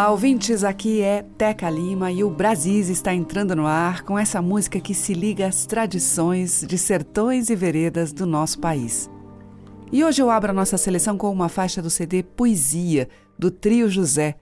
Olá, ouvintes, aqui é Teca Lima e o Brasis está entrando no ar com essa música que se liga às tradições de sertões e veredas do nosso país. E hoje eu abro a nossa seleção com uma faixa do CD Poesia, do Trio José.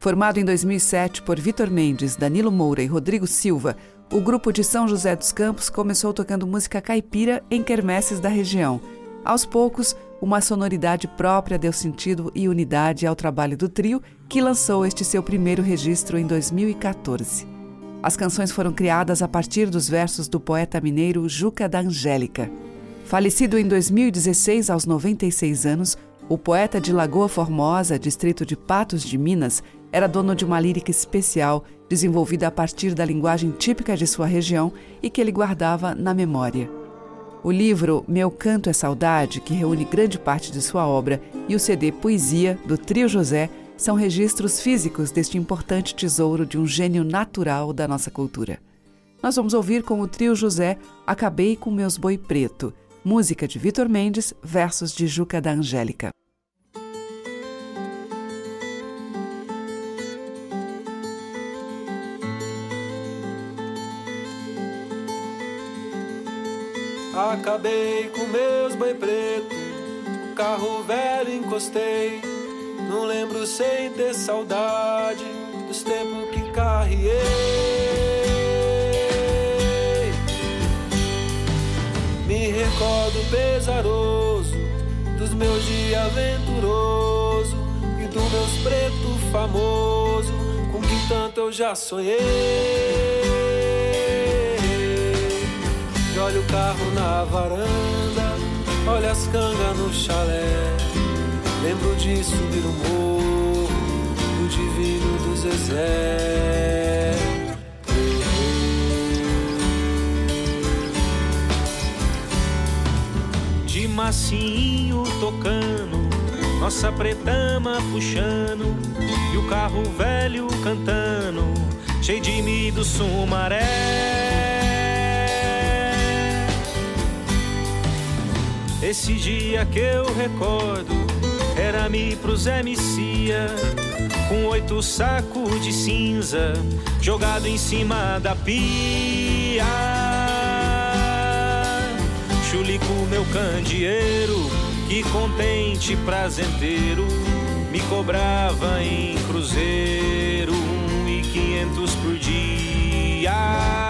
Formado em 2007 por Vitor Mendes, Danilo Moura e Rodrigo Silva, o grupo de São José dos Campos começou tocando música caipira em quermesses da região. Aos poucos, uma sonoridade própria deu sentido e unidade ao trabalho do trio, que lançou este seu primeiro registro em 2014. As canções foram criadas a partir dos versos do poeta mineiro Juca da Angélica. Falecido em 2016 aos 96 anos, o poeta de Lagoa Formosa, distrito de Patos de Minas, era dono de uma lírica especial, desenvolvida a partir da linguagem típica de sua região e que ele guardava na memória. O livro Meu Canto é Saudade, que reúne grande parte de sua obra, e o CD Poesia, do Trio José, são registros físicos deste importante tesouro de um gênio natural da nossa cultura. Nós vamos ouvir com o Trio José Acabei com Meus Boi Preto, música de Vitor Mendes, versos de Juca da Angélica. Acabei com meus boi preto, o carro velho encostei. Não lembro sem ter saudade dos tempos que carreei. Me recordo pesaroso dos meus dias aventuroso e do meus preto famoso com que tanto eu já sonhei olha o carro na varanda, olha as cangas no chalé. Lembro de subir o morro do divino do Zezé. De massinho tocando, nossa pretama puxando, e o carro velho cantando, cheio de mim do sumaré. Esse dia que eu recordo era me pro Zé Micia, com oito sacos de cinza jogado em cima da pia. Chulico, meu candeeiro, que contente, prazenteiro, me cobrava em cruzeiro um e quinhentos por dia.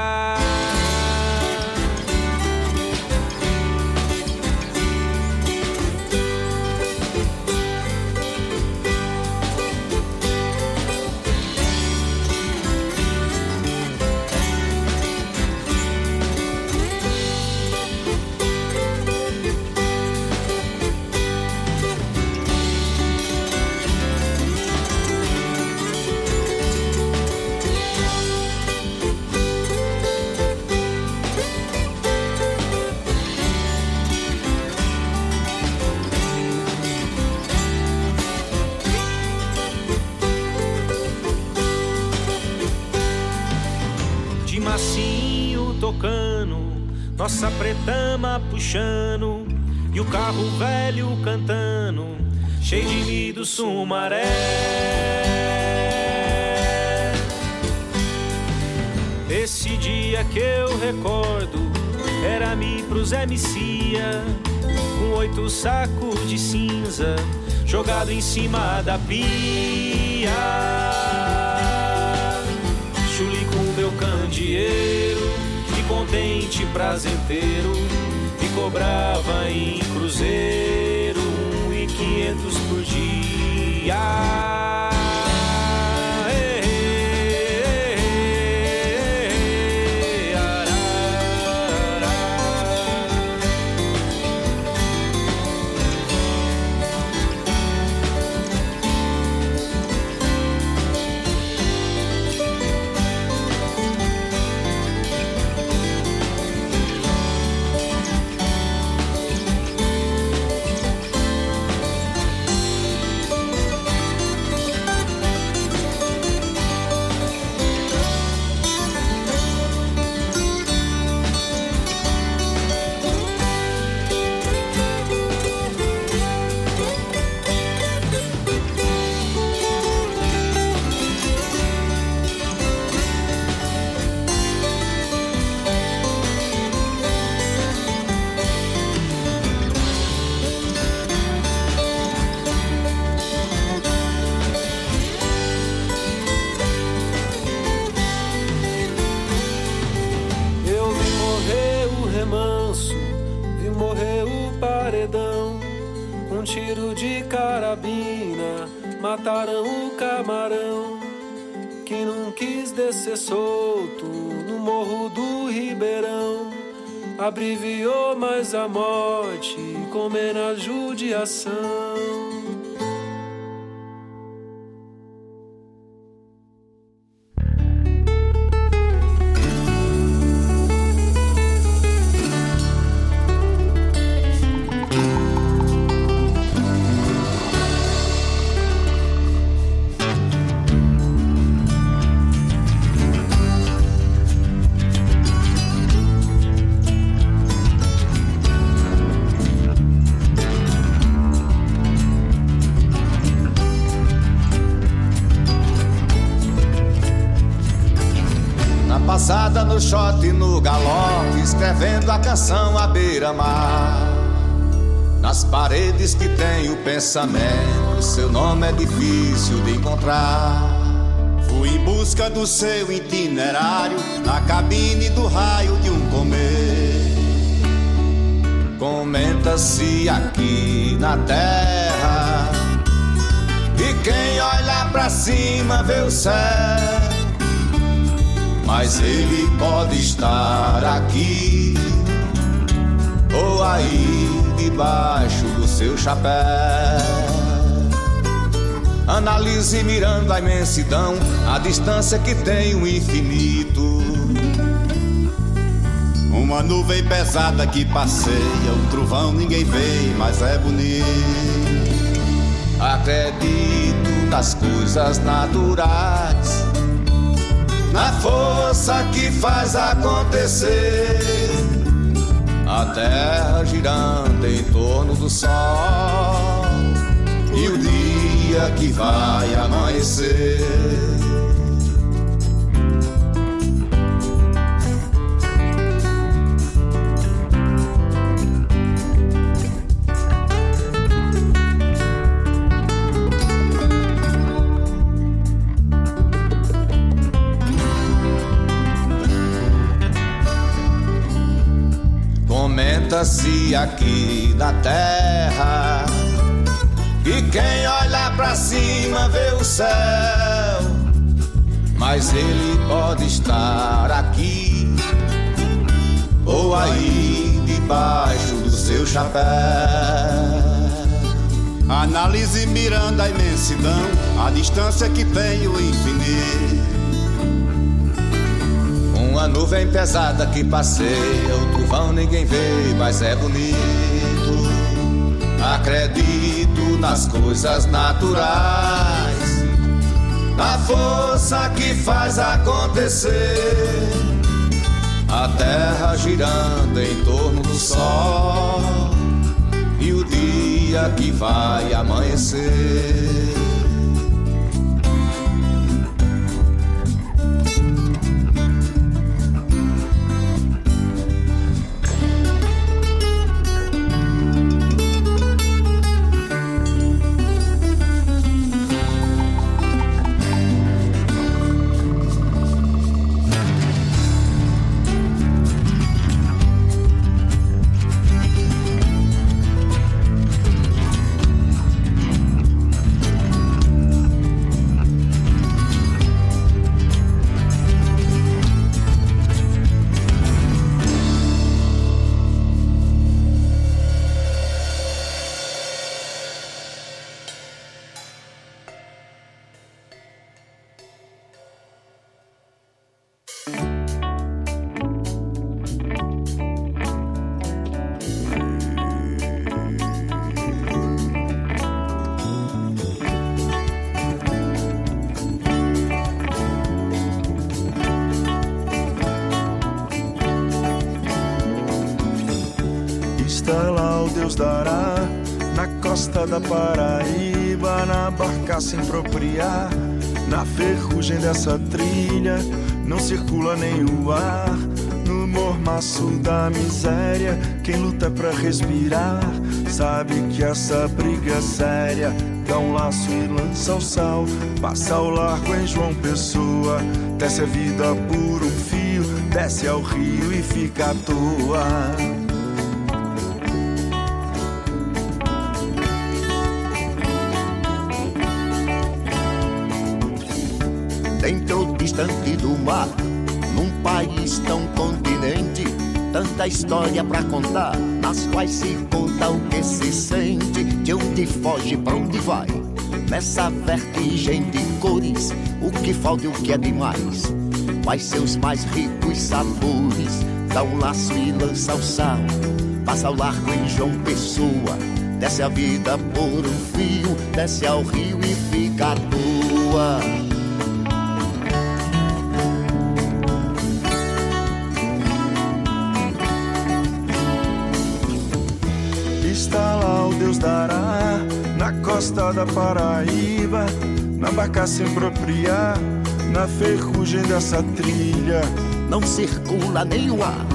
Puxando e o carro velho cantando, cheio de mim do sumaré. Esse dia que eu recordo era me pro Zé Micia, com oito sacos de cinza jogado em cima da pia. Chuli com meu candeeiro contente, prazenteiro, cobrava em cruzeiro um e quinhentos por dia. Pensamento, seu nome é difícil de encontrar. Fui em busca do seu itinerário, na cabine do raio de um comer. Comenta-se aqui na terra, e quem olha pra cima vê o céu mas ele pode estar aqui ou aí debaixo do seu chapéu. Analise mirando a imensidão, a distância que tem o infinito. Uma nuvem pesada que passeia, um trovão ninguém vê, mas é bonito. Acredito nas coisas naturais na força que faz acontecer. A terra girando em torno do sol e o dia que vai amanhecer. Se aqui da terra. E quem olha pra cima vê o céu, mas ele pode estar aqui ou aí debaixo do seu chapéu. Analise mirando a imensidão, a distância que tem o infinito. Uma nuvem pesada que passeia, o trovão ninguém vê, mas é bonito. Acredito nas coisas naturais, na força que faz acontecer. A terra girando em torno do sol e o dia que vai amanhecer. quem luta para respirar. Sabe que essa briga é séria dá um laço e lança o sal, passa o largo em João Pessoa, desce a vida por um fio, desce ao rio e fica à toa. Dentro distante do mar, num país tão continente tanta história pra contar, nas quais se conta o que se sente, de onde foge, pra onde vai. Nessa vertigem de cores, o que falta e o que é demais. Quais seus mais ricos sabores, dá um laço e lança o sal, passa ao largo em João Pessoa, desce a vida por um fio, desce ao rio e fica à toa. Deus dará na costa da Paraíba, na barca sem propriar, na ferrugem dessa trilha. Não circula nem o ar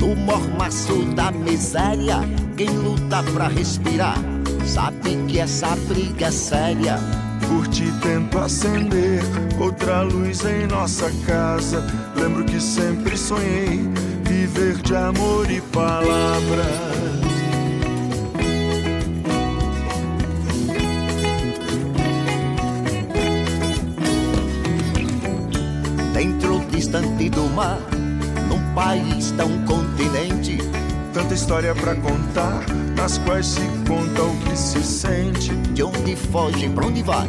no mormaço da miséria. Quem luta pra respirar sabe que essa briga é séria. Por ti tento acender outra luz em nossa casa. Lembro que sempre sonhei viver de amor e palavras. História para contar, nas quais se conta o que se sente. De onde foge, pra onde vai?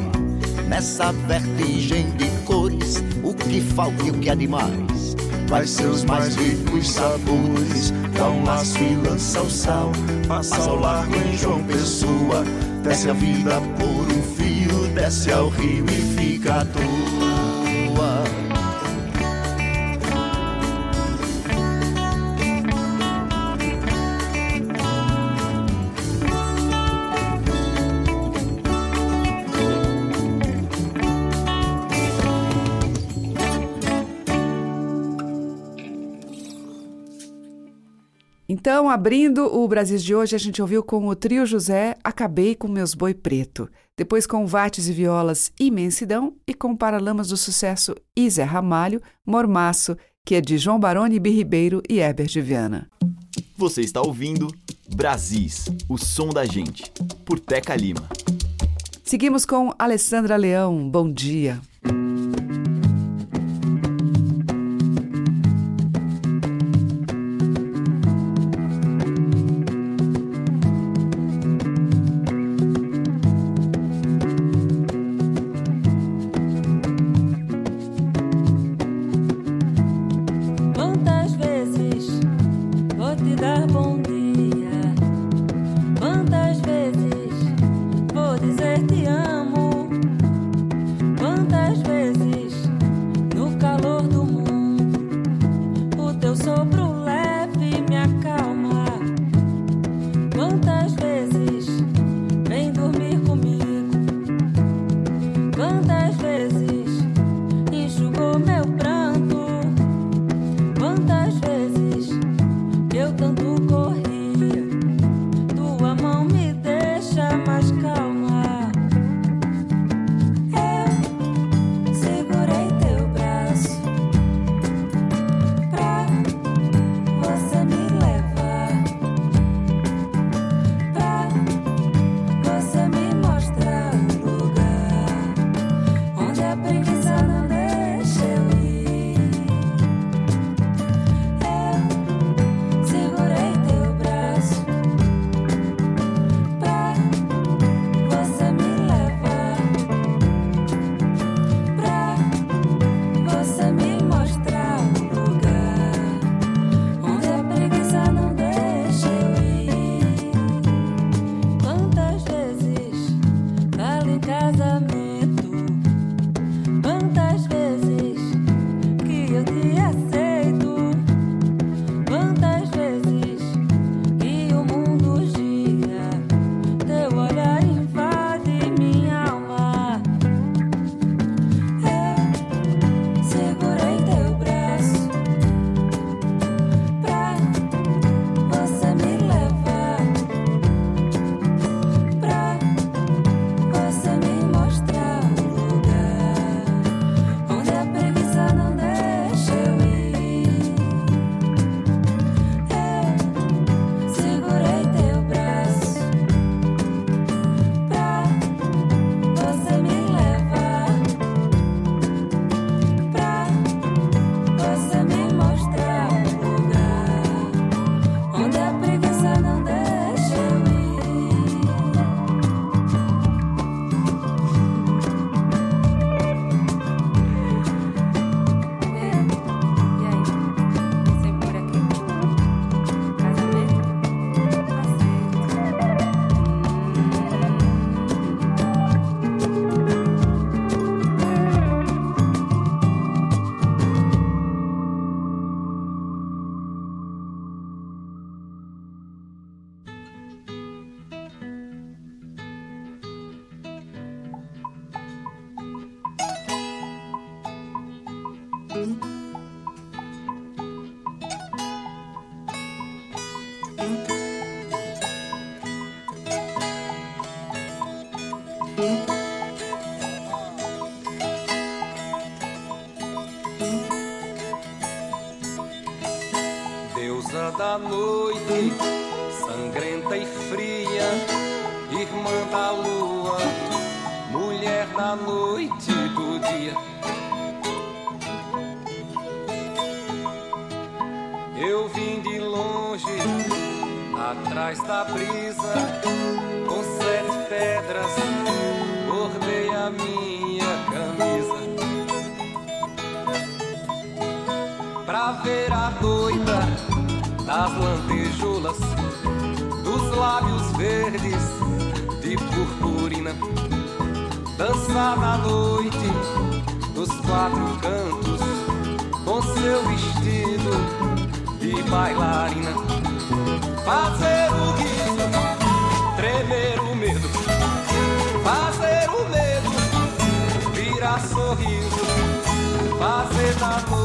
Nessa vertigem de cores, o que falta e o que há demais. Quais seus mais ricos sabores? Dá um laço e lança o sal. Passa ao largo em João Pessoa. Desce a vida por um fio, desce ao rio e fica à toa. Então, abrindo o Brasil de hoje, a gente ouviu com o trio José Acabei com Meus Boi Preto. Depois com Vates e Violas Imensidão e com Paralamas do Sucesso Isé Ramalho, Mormaço, que é de João Baroni, Ribeiro e Herbert Viana. Você está ouvindo Brasis, o som da gente, por Teca Lima. Seguimos com Alessandra Leão. Bom dia. dançar na noite dos quatro cantos com seu vestido de bailarina, fazer o guiso, tremer o medo, fazer o medo, virar sorriso, fazer da noite.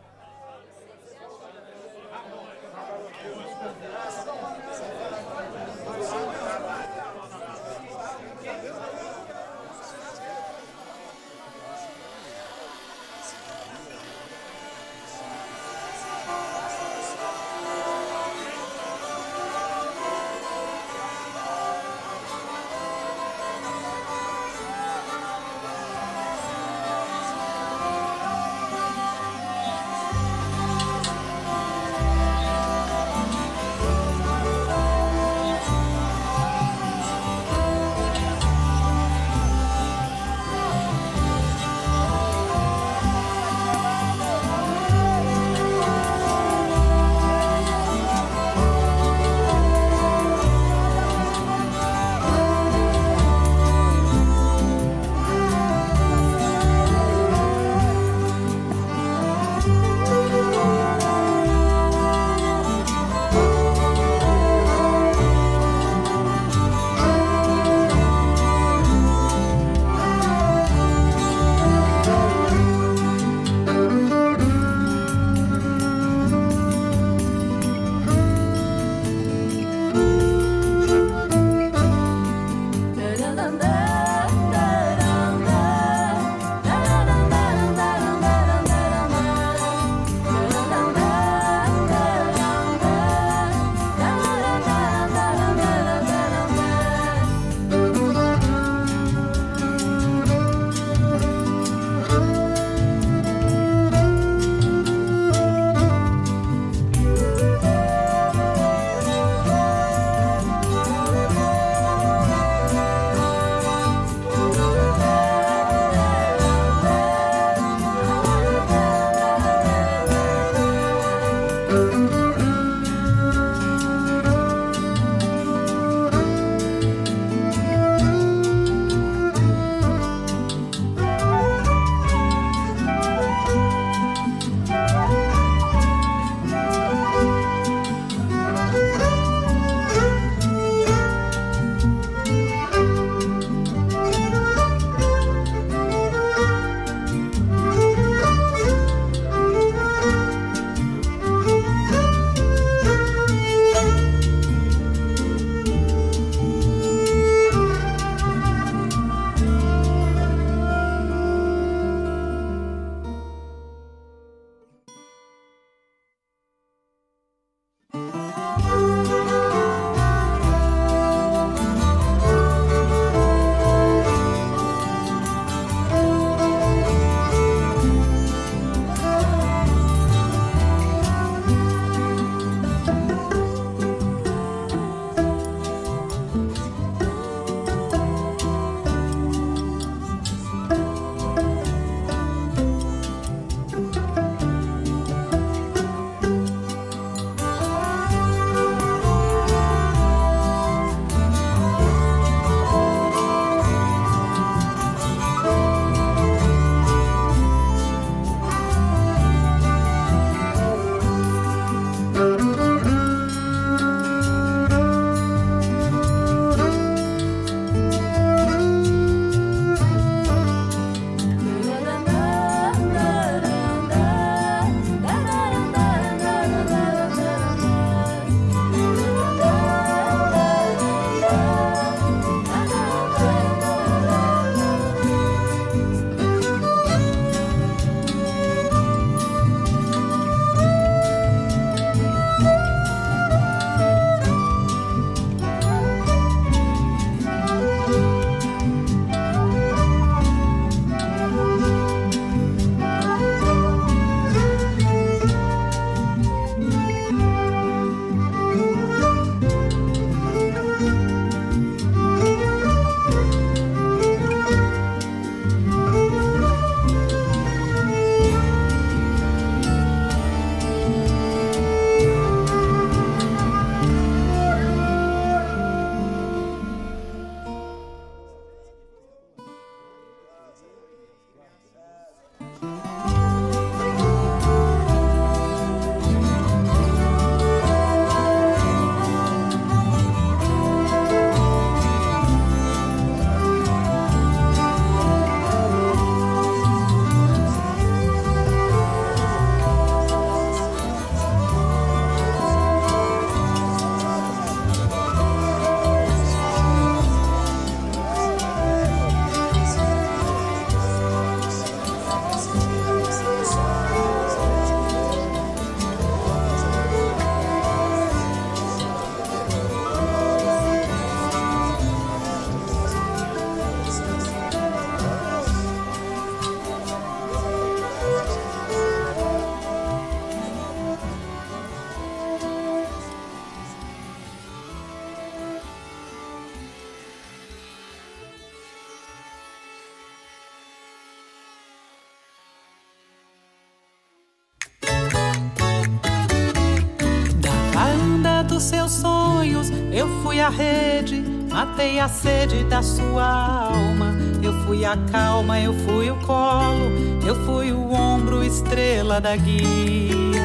A sede da sua alma. Eu fui a calma, eu fui o colo, eu fui o ombro, estrela da guia.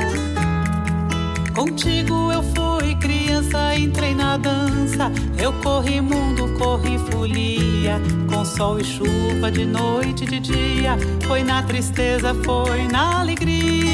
Contigo eu fui criança, entrei na dança. Eu corri mundo, corri folia. Com sol e chuva, de noite e de dia. Foi na tristeza, foi na alegria.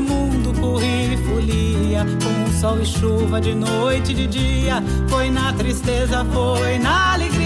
Mundo, corri folia. Com sol e chuva, de noite e de dia. Foi na tristeza, foi na alegria.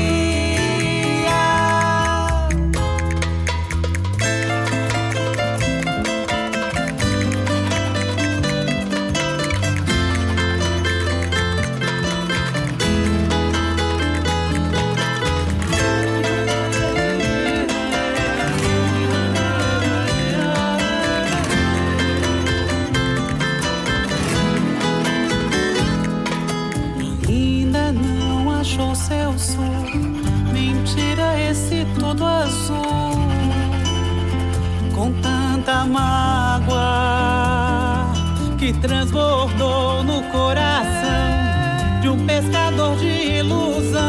Transbordou no coração de um pescador de ilusão.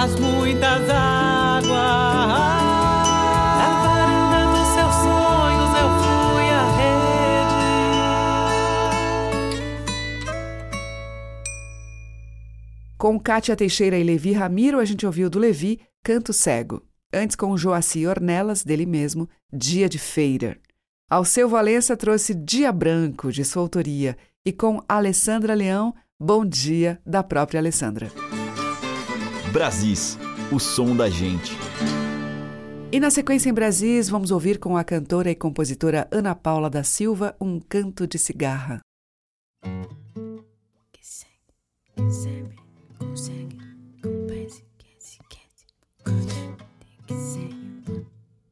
As muitas águas. Com Kátia Teixeira e Levi Ramiro, a gente ouviu do Levi Canto Cego. Antes, com Joaci Ornelas, dele mesmo, Dia de Feira. Alceu Valença trouxe Dia Branco, de sua autoria, e com Alessandra Leão, Bom Dia, da própria Alessandra. Brasis, o som da gente. E na sequência em Brasis, vamos ouvir com a cantora e compositora Ana Paula da Silva um canto de cigarra.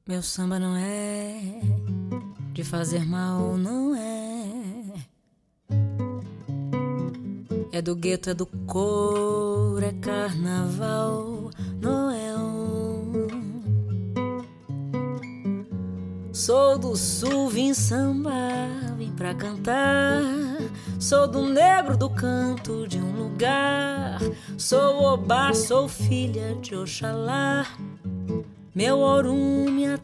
Meu samba não é de fazer mal não é. É do gueto, é do couro, é carnaval, Noel. Sou do sul, vim sambar, vim pra cantar. Sou do negro do canto de um lugar. Sou obá, sou filha de Oxalá. Meu ouro, minha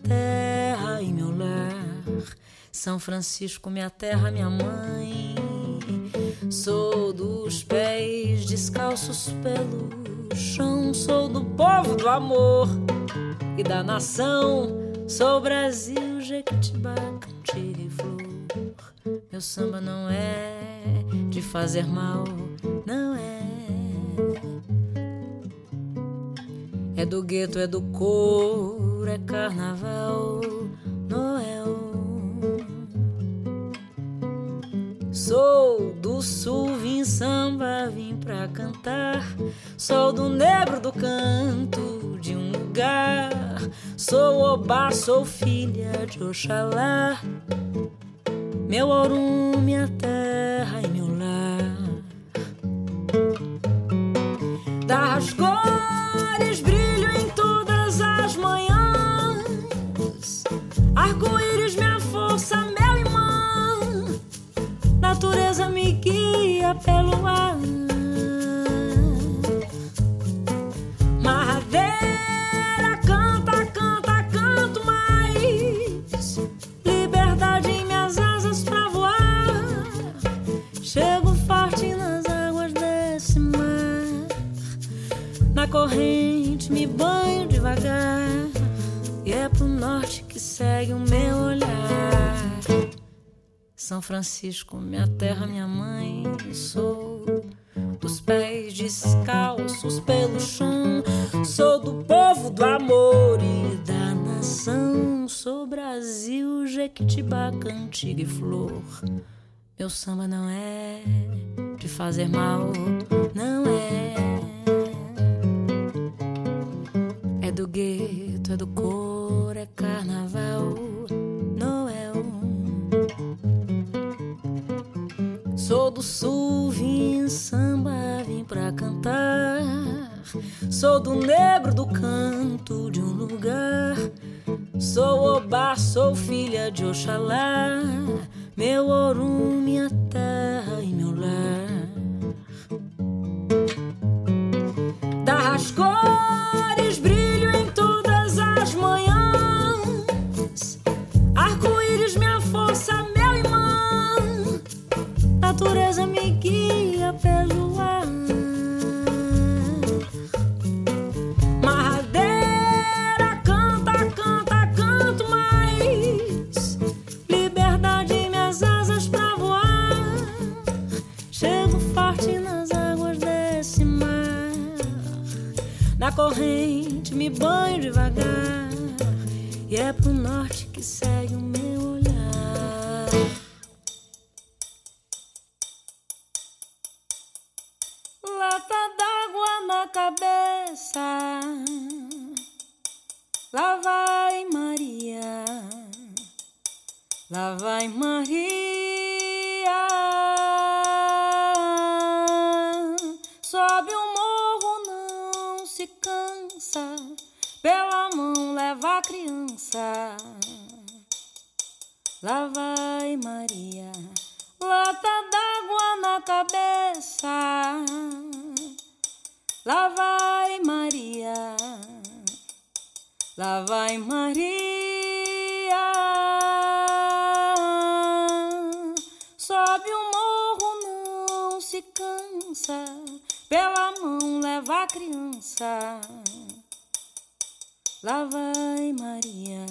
São Francisco, minha terra, minha mãe. Sou dos pés descalços pelo chão. Sou do povo do amor e da nação. Sou Brasil, Jequitibá, cantiga e flor. Meu samba não é de fazer mal, não é. É do gueto, é do couro, é carnaval, Noel. Sou do sul, vim samba, vim pra cantar. Sou do negro do canto de um lugar. Sou obá, sou filha de Oxalá. Meu ouro, minha terra e meu lar. Das cores brilho rosa me guia pelo mar. Madeira canta, canta, canto mais. Liberdade em minhas asas pra voar. Chego forte nas águas desse mar. Na corrente me banho devagar. E é pro norte que segue o meu olhar. São Francisco, minha terra, minha mãe, sou dos pés descalços pelo chão. Sou do povo do amor e da nação. Sou Brasil, Jequitibá, cantiga e flor. Meu samba não é de fazer mal, não é. É do gueto, é do cor, é carnaval, do sul, vim samba, vim pra cantar. Sou do negro do canto de um lugar. Sou Obá, sou filha de Oxalá. Meu ouro, minha terra e meu lar. Das cores, brilho Natureza me guia pelo ar. Marradeira, canta, canta, canto mais. Liberdade, minhas asas pra voar. Chego forte nas águas desse mar. Na corrente me banho devagar. E é pro norte que segue o meu na cabeça. Lá vai Maria. Lá vai Maria. Sobe o morro, não se cansa. Pela mão leva a criança. Lá vai Maria. Lata d'água na cabeça. Lá vai Maria. Sobe o morro, não se cansa. Pela mão leva a criança. Lá vai Maria.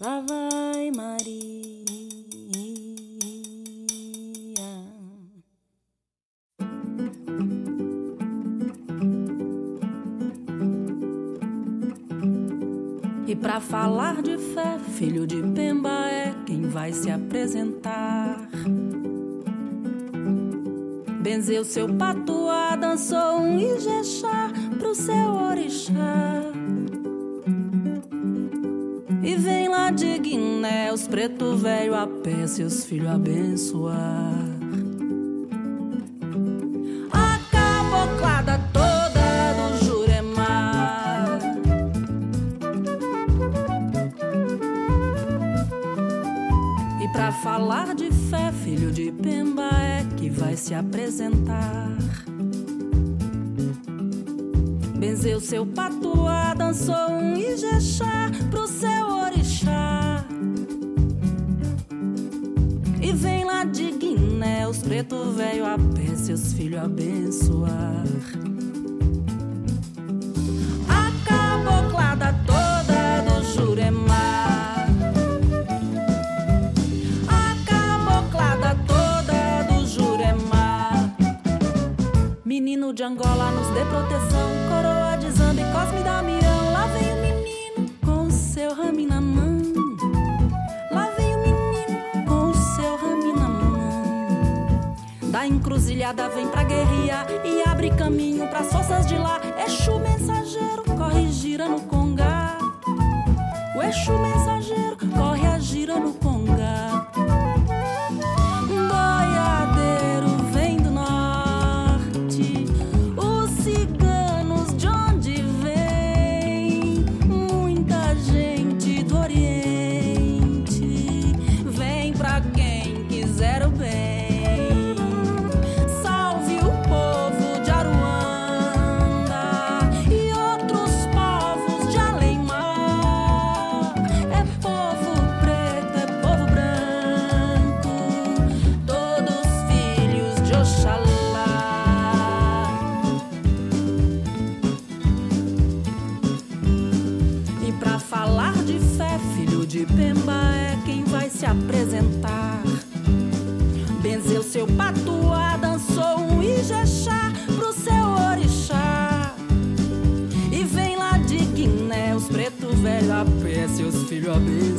Lá vai Maria. Pra falar de fé, filho de Pemba é quem vai se apresentar. Benzeu seu patuá, dançou um ijexá pro seu orixá. E vem lá de Guiné, os preto velho a pé, seus filhos abençoar. Vai se apresentar. Benzeu seu patuá, dançou um ijexá pro seu orixá. E vem lá de Guiné, os preto velho a pé, seus filhos abençoar. De Angola nos dê proteção. Coroa de Zamba e Cosme Damião. Lá vem o menino com o seu rame na mão. Lá vem o menino com o seu rame na mão. Da encruzilhada vem pra guerrilha e abre caminho pras forças de lá. Exu mensageiro corre gira no congá. O Exu mensageiro seus filhos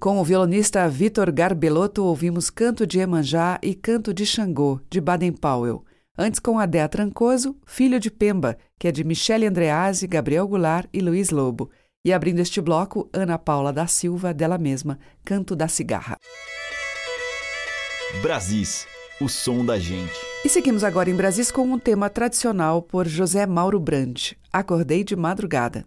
Com o violonista Vitor Garbelotto, ouvimos Canto de Emanjá e Canto de Xangô, de Baden-Powell. Antes, com Adéa Trancoso, Filho de Pemba, que é de Michele Andreazzi, Gabriel Goulart e Luiz Lobo. E abrindo este bloco, Ana Paula da Silva, dela mesma, Canto da Cigarra. Brasis, o som da gente. E seguimos agora em Brasis com um tema tradicional por José Mauro Brandt, Acordei de Madrugada.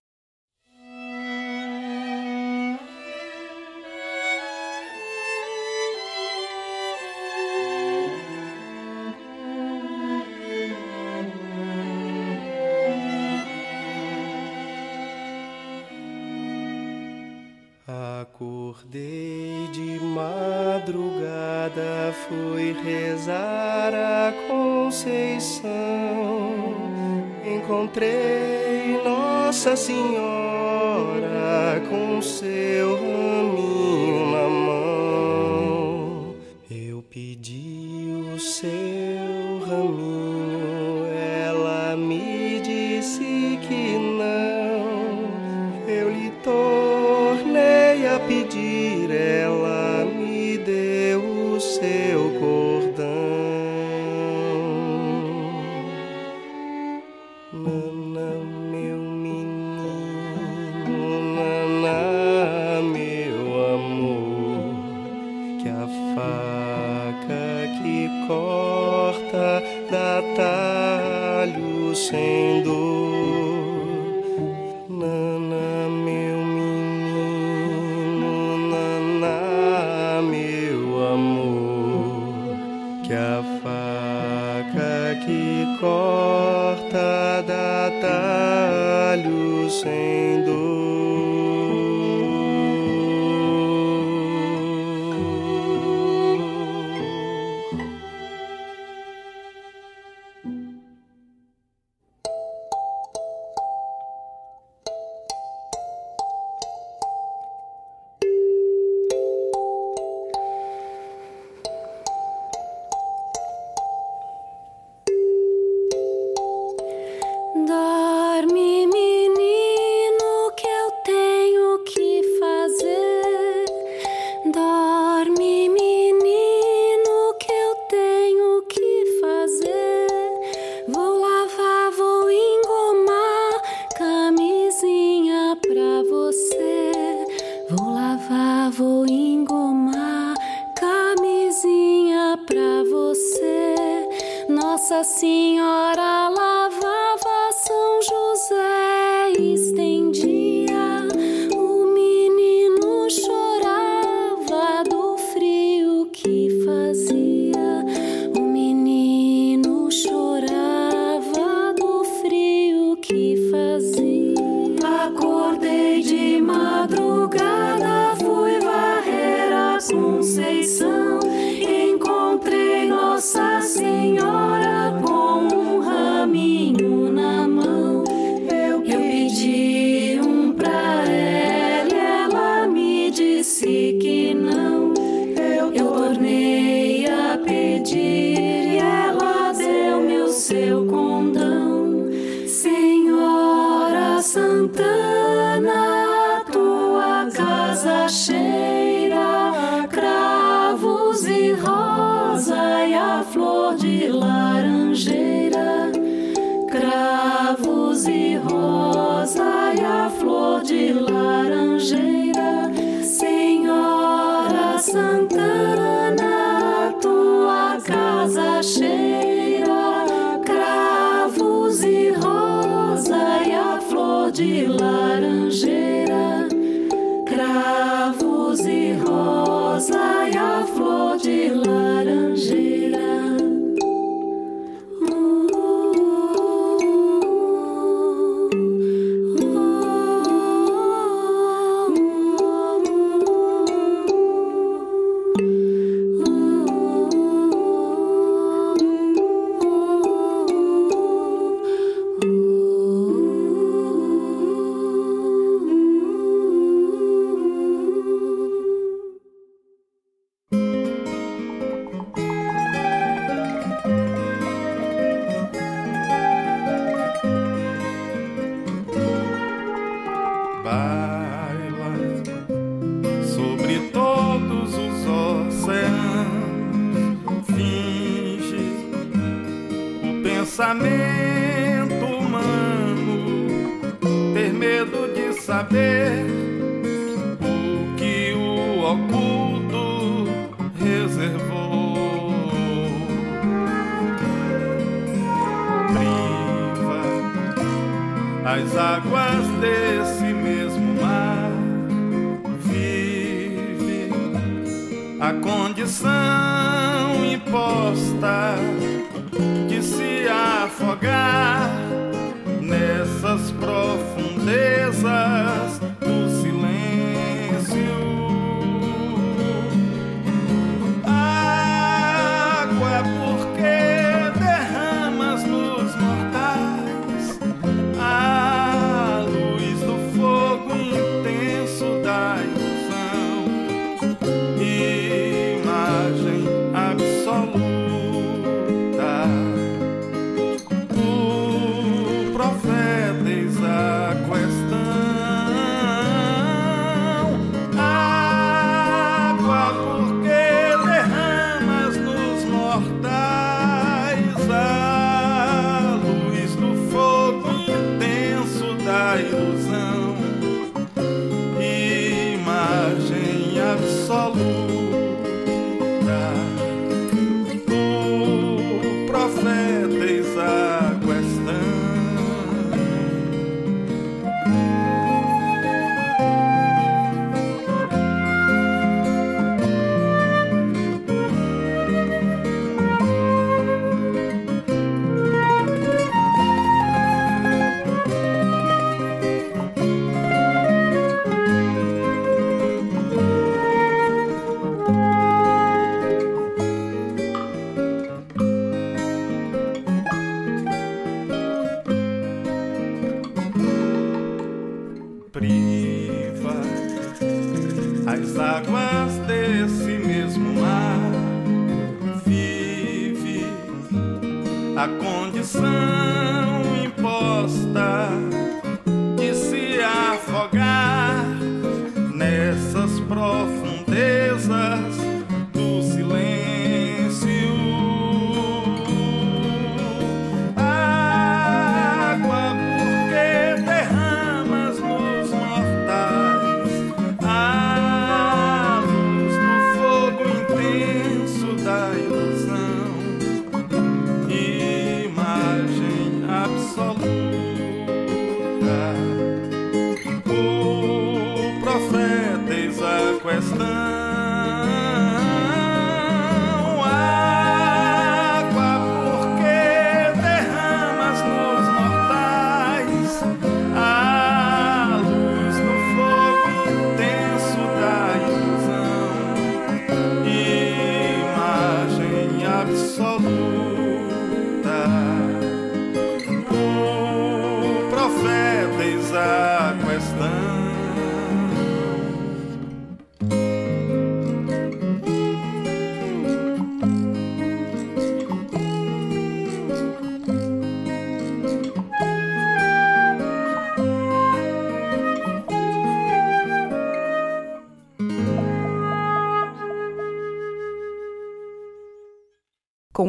madrugada fui rezar a Conceição. Encontrei Nossa Senhora com seu raminho de lá.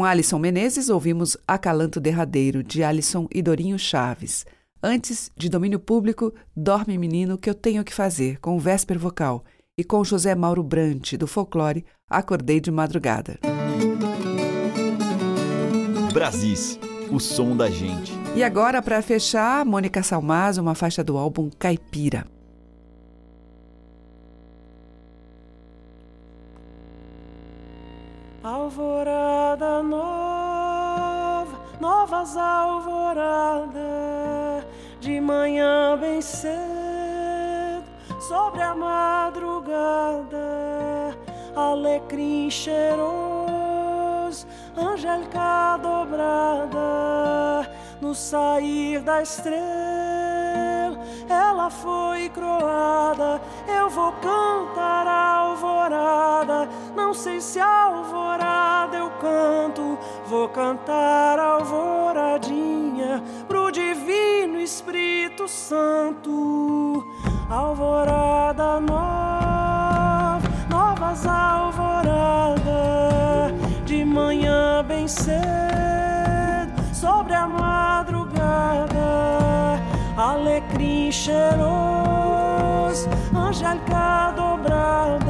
Com Alisson Menezes, ouvimos Acalanto Derradeiro, de Alisson e Dorinho Chaves. Antes, de domínio público, Dorme Menino que eu tenho que fazer, com Vésper Vocal. E com José Mauro Brant, do Folclore, Acordei de Madrugada. Brasis, o som da gente. E agora, para fechar, Mônica Salmazo, uma faixa do álbum Caipira. Alvorada nova, novas alvoradas, de manhã bem cedo, sobre a madrugada, alecrim cheiroso, angélica dobrada, no sair da estrela, ela foi croada, eu vou cantar a alvorada não sei se alvorada eu canto, vou cantar alvoradinha pro Divino Espírito Santo. Alvorada nova, novas alvoradas, de manhã bem cedo, sobre a madrugada, alecrim cheiroso, angélica dobrada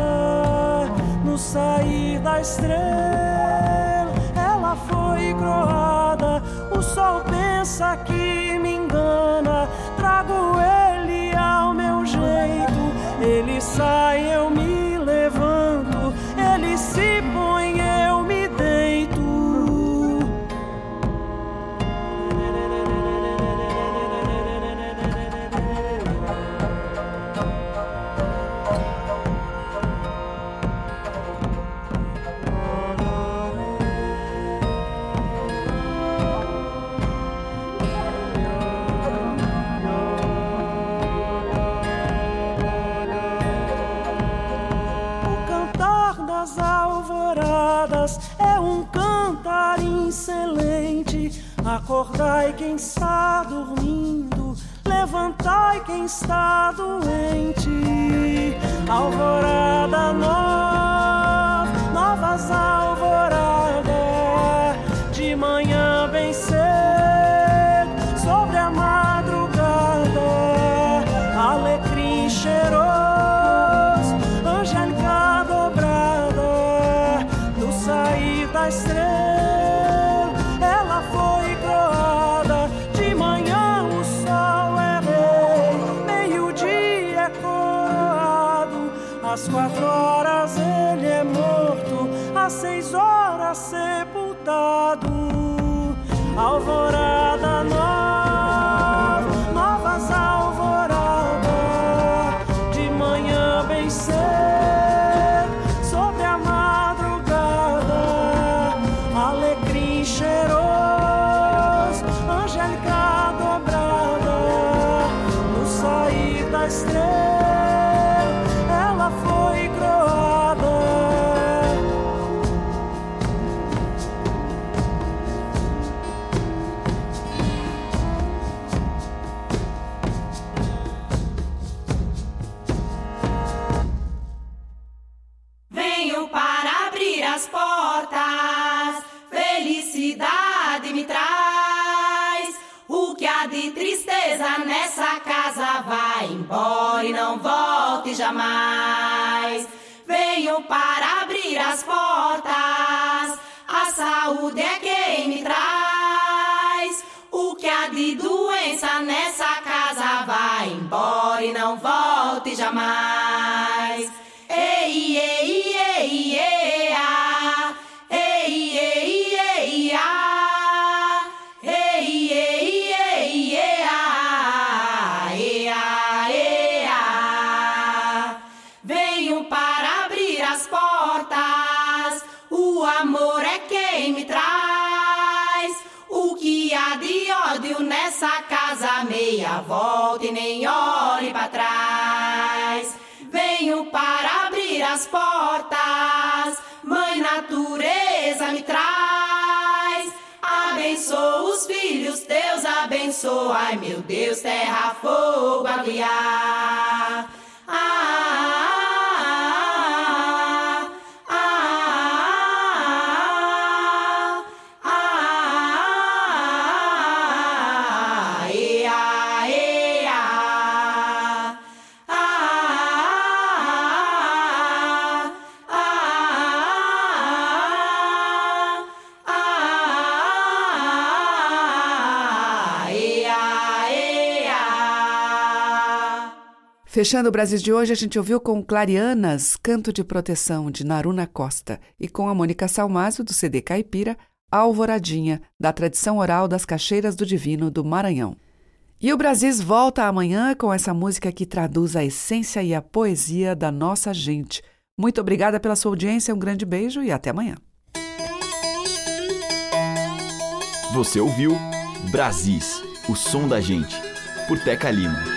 sair da estrela, ela foi croada. O sol pensa que me engana, trago ele ao meu jeito, ele sai, eu me Acordai quem está dormindo, levantai quem está doente. Jamais. Ei, ei, portas, Mãe Natureza me traz. Abençoa os filhos teus, abençoa, ai meu Deus, terra, fogo, água Fechando o Brasil de hoje, a gente ouviu com Clarianas, Canto de Proteção, de Naruna Costa, e com a Mônica Salmazo, do CD Caipira, Alvoradinha, da tradição oral das Caixeiras do Divino do Maranhão. E o Brasis volta amanhã com essa música que traduz a essência e a poesia da nossa gente. Muito obrigada pela sua audiência, um grande beijo e até amanhã. Você ouviu Brasis, o som da gente, por Teca Lima.